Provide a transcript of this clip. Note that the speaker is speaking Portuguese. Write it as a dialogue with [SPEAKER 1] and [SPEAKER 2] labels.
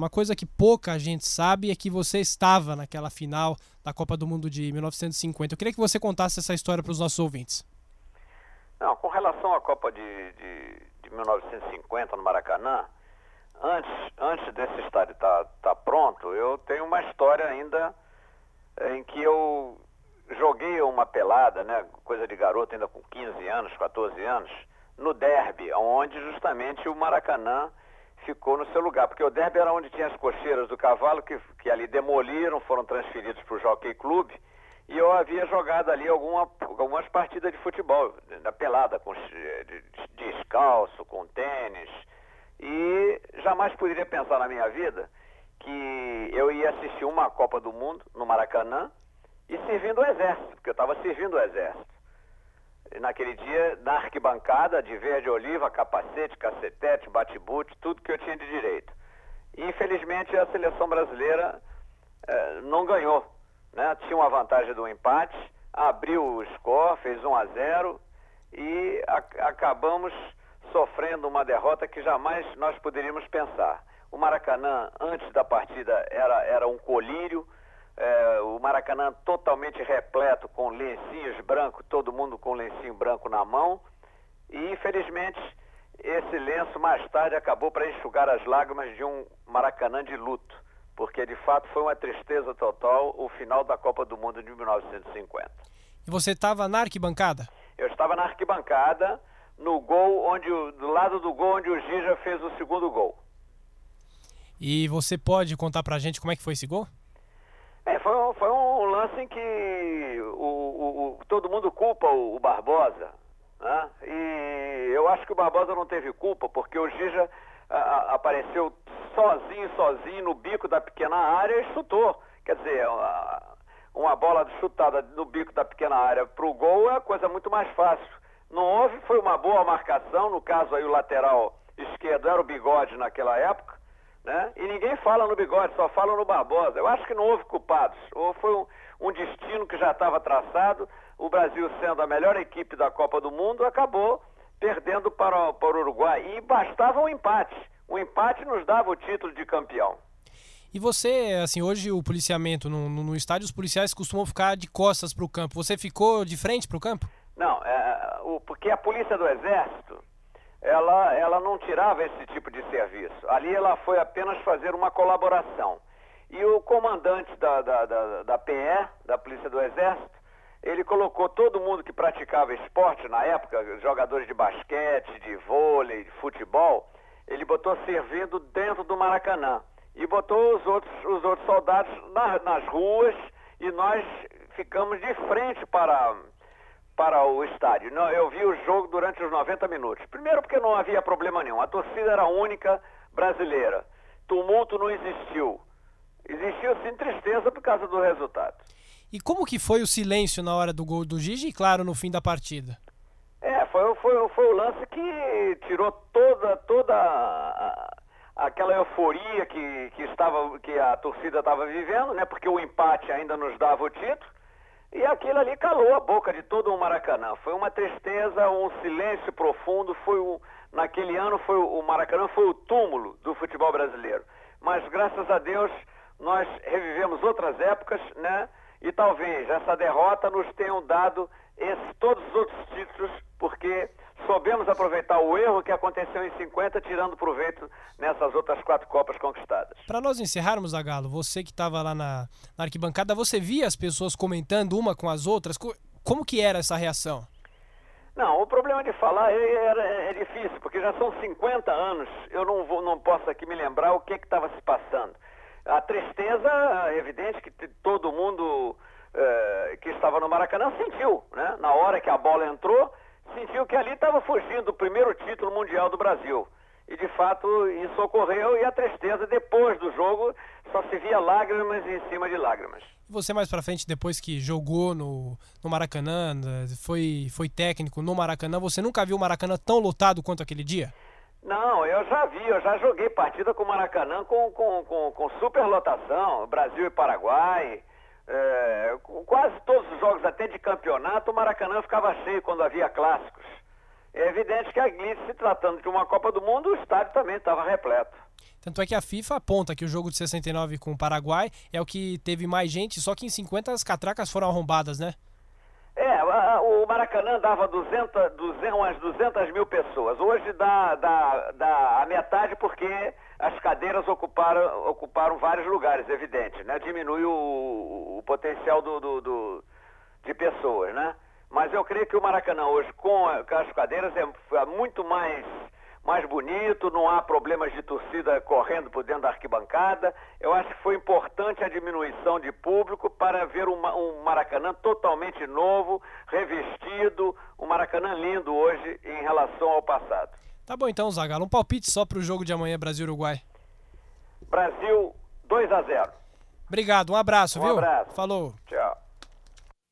[SPEAKER 1] Uma coisa que pouca gente sabe é que você estava naquela final da Copa do Mundo de 1950. Eu queria que você contasse essa história para os nossos ouvintes.
[SPEAKER 2] Não, com relação à Copa de, de, de 1950 no Maracanã, antes, antes desse estádio estar tá, tá pronto, eu tenho uma história ainda em que eu joguei uma pelada, né, coisa de garoto ainda com 15 anos, 14 anos, no derby, onde justamente o Maracanã ficou no seu lugar, porque o derby era onde tinha as cocheiras do cavalo que, que ali demoliram, foram transferidos para o Jockey Club, e eu havia jogado ali alguma, algumas partidas de futebol, na pelada, com, de, descalço, com tênis, e jamais poderia pensar na minha vida que eu ia assistir uma Copa do Mundo no Maracanã e servindo o Exército, porque eu estava servindo o Exército naquele dia, na arquibancada, de verde oliva, capacete, cacetete, bate-boot, tudo que eu tinha de direito. E, infelizmente, a seleção brasileira eh, não ganhou. Né? Tinha uma vantagem do empate, abriu o score, fez 1 a 0 e a, acabamos sofrendo uma derrota que jamais nós poderíamos pensar. O Maracanã, antes da partida, era, era um colírio, é, o Maracanã totalmente repleto com lencinhos brancos, todo mundo com lencinho branco na mão. E infelizmente esse lenço mais tarde acabou para enxugar as lágrimas de um Maracanã de luto, porque de fato foi uma tristeza total o final da Copa do Mundo de 1950.
[SPEAKER 1] E você estava na arquibancada?
[SPEAKER 2] Eu estava na arquibancada, no gol onde do lado do gol onde o Gija fez o segundo gol.
[SPEAKER 1] E você pode contar pra gente como é que foi esse gol?
[SPEAKER 2] É, foi, um, foi um lance em que o, o, o todo mundo culpa o, o Barbosa. Né? E eu acho que o Barbosa não teve culpa, porque o Gija a, a, apareceu sozinho, sozinho, no bico da pequena área e chutou. Quer dizer, uma, uma bola chutada no bico da pequena área para o gol é a coisa muito mais fácil. Não houve, foi uma boa marcação, no caso aí o lateral esquerdo era o bigode naquela época, né? E ninguém fala no bigode, só fala no Barbosa. Eu acho que não houve culpados. Ou foi um, um destino que já estava traçado. O Brasil, sendo a melhor equipe da Copa do Mundo, acabou perdendo para, para o Uruguai. E bastava um empate. O empate nos dava o título de campeão.
[SPEAKER 1] E você, assim, hoje o policiamento no, no, no estádio, os policiais costumam ficar de costas para o campo. Você ficou de frente para o campo?
[SPEAKER 2] Não, é, o, porque a polícia do Exército, ela, ela não tirava esse tipo de serviço. Ali ela foi apenas fazer uma colaboração. E o comandante da, da, da, da PE, da Polícia do Exército, ele colocou todo mundo que praticava esporte na época, jogadores de basquete, de vôlei, de futebol, ele botou servindo dentro do Maracanã. E botou os outros, os outros soldados na, nas ruas e nós ficamos de frente para para o estádio. Eu vi o jogo durante os 90 minutos. Primeiro porque não havia problema nenhum. A torcida era única brasileira. Tumulto não existiu. Existiu sim tristeza por causa do resultado.
[SPEAKER 1] E como que foi o silêncio na hora do gol do Gigi e claro no fim da partida?
[SPEAKER 2] É, foi, foi, foi o lance que tirou toda toda aquela euforia que, que estava que a torcida estava vivendo, né? Porque o empate ainda nos dava o título. E aquilo ali calou a boca de todo o Maracanã. Foi uma tristeza, um silêncio profundo. Foi o, naquele ano foi o, o Maracanã foi o túmulo do futebol brasileiro. Mas graças a Deus nós revivemos outras épocas, né? E talvez essa derrota nos tenham dado esse, todos os outros títulos, porque soubemos aproveitar o erro que aconteceu em 50, tirando proveito nessas outras quatro Copas conquistadas.
[SPEAKER 1] Para nós encerrarmos, Agalo, você que estava lá na, na, arquibancada, você via as pessoas comentando uma com as outras? Como que era essa reação?
[SPEAKER 2] Não, o problema de falar é, é, é difícil, porque já são 50 anos, eu não, vou, não posso aqui me lembrar o que estava se passando. A tristeza, é evidente que todo mundo eh, que estava no Maracanã sentiu, né? Na hora que a bola entrou, sentiu que ali estava fugindo do primeiro título mundial do Brasil. E de fato isso ocorreu e a tristeza depois do jogo só se via lágrimas em cima de lágrimas.
[SPEAKER 1] Você mais para frente, depois que jogou no, no Maracanã, foi, foi técnico no Maracanã, você nunca viu o Maracanã tão lotado quanto aquele dia?
[SPEAKER 2] Não, eu já vi, eu já joguei partida com o Maracanã com, com, com, com superlotação, Brasil e Paraguai. É, quase todos os jogos, até de campeonato, o Maracanã ficava cheio quando havia clássicos. é evidente que ali, se tratando de uma Copa do Mundo, o estádio também estava repleto.
[SPEAKER 1] Tanto é que a FIFA aponta que o jogo de 69 com o Paraguai é o que teve mais gente, só que em 50 as catracas foram arrombadas, né?
[SPEAKER 2] Maracanã dava 200, 200, umas 200 mil pessoas. Hoje dá, dá, dá a metade porque as cadeiras ocuparam, ocuparam vários lugares, evidente, né? Diminui o, o potencial do, do, do, de pessoas, né? Mas eu creio que o Maracanã hoje, com, as cadeiras, é, é muito mais mais bonito, não há problemas de torcida correndo por dentro da arquibancada. Eu acho que foi importante a diminuição de público para ver um, um Maracanã totalmente novo, revestido, um Maracanã lindo hoje em relação ao passado.
[SPEAKER 1] Tá bom então, Zagallo. Um palpite só para o jogo de amanhã Brasil-Uruguai.
[SPEAKER 2] Brasil 2 a 0.
[SPEAKER 1] Obrigado, um abraço,
[SPEAKER 2] um
[SPEAKER 1] viu?
[SPEAKER 2] Um abraço.
[SPEAKER 1] Falou.
[SPEAKER 2] Tchau.